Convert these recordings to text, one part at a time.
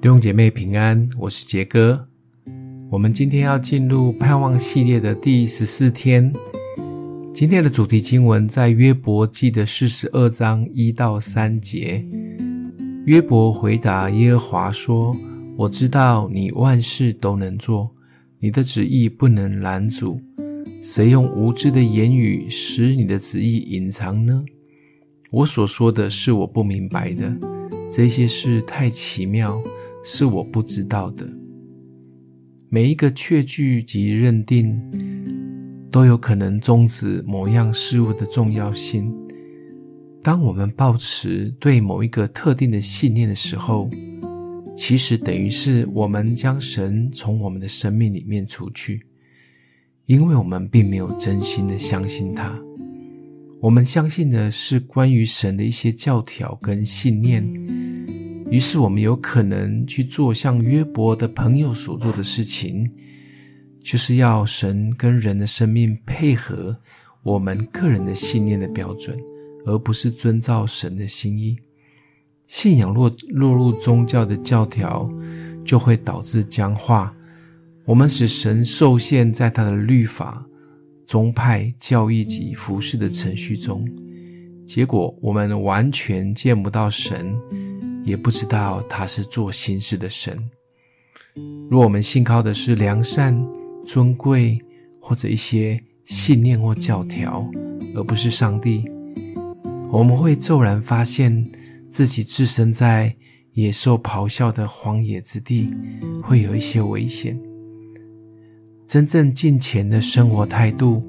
弟兄姐妹平安，我是杰哥。我们今天要进入盼望系列的第十四天。今天的主题经文在约伯记的四十二章一到三节。约伯回答耶和华说：“我知道你万事都能做，你的旨意不能拦阻。谁用无知的言语使你的旨意隐藏呢？我所说的是我不明白的，这些事太奇妙。”是我不知道的。每一个确据及认定，都有可能终止某样事物的重要性。当我们抱持对某一个特定的信念的时候，其实等于是我们将神从我们的生命里面除去，因为我们并没有真心的相信他。我们相信的是关于神的一些教条跟信念。于是，我们有可能去做像约伯的朋友所做的事情，就是要神跟人的生命配合我们个人的信念的标准，而不是遵照神的心意。信仰落落入宗教的教条，就会导致僵化。我们使神受限在他的律法、宗派、教义及服事的程序中，结果我们完全见不到神。也不知道他是做心事的神。若我们信靠的是良善、尊贵或者一些信念或教条，而不是上帝，我们会骤然发现自己置身在野兽咆哮的荒野之地，会有一些危险。真正近前的生活态度，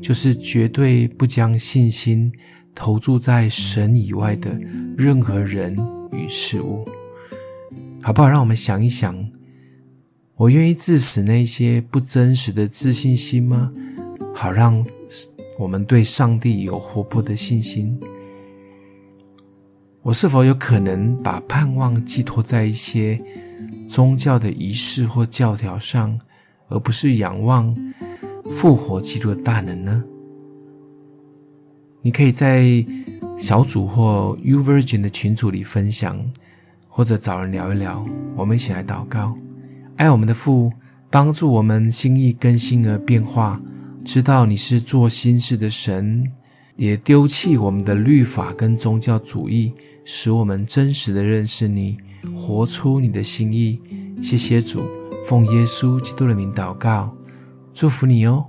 就是绝对不将信心投注在神以外的任何人。与事物，好不好？让我们想一想，我愿意致死那些不真实的自信心吗？好让我们对上帝有活泼的信心。我是否有可能把盼望寄托在一些宗教的仪式或教条上，而不是仰望复活基督的大能呢？你可以在。小组或 U Virgin 的群组里分享，或者找人聊一聊。我们一起来祷告，爱我们的父，帮助我们心意更新而变化，知道你是做新事的神，也丢弃我们的律法跟宗教主义，使我们真实的认识你，活出你的心意。谢谢主，奉耶稣基督的名祷告，祝福你哦。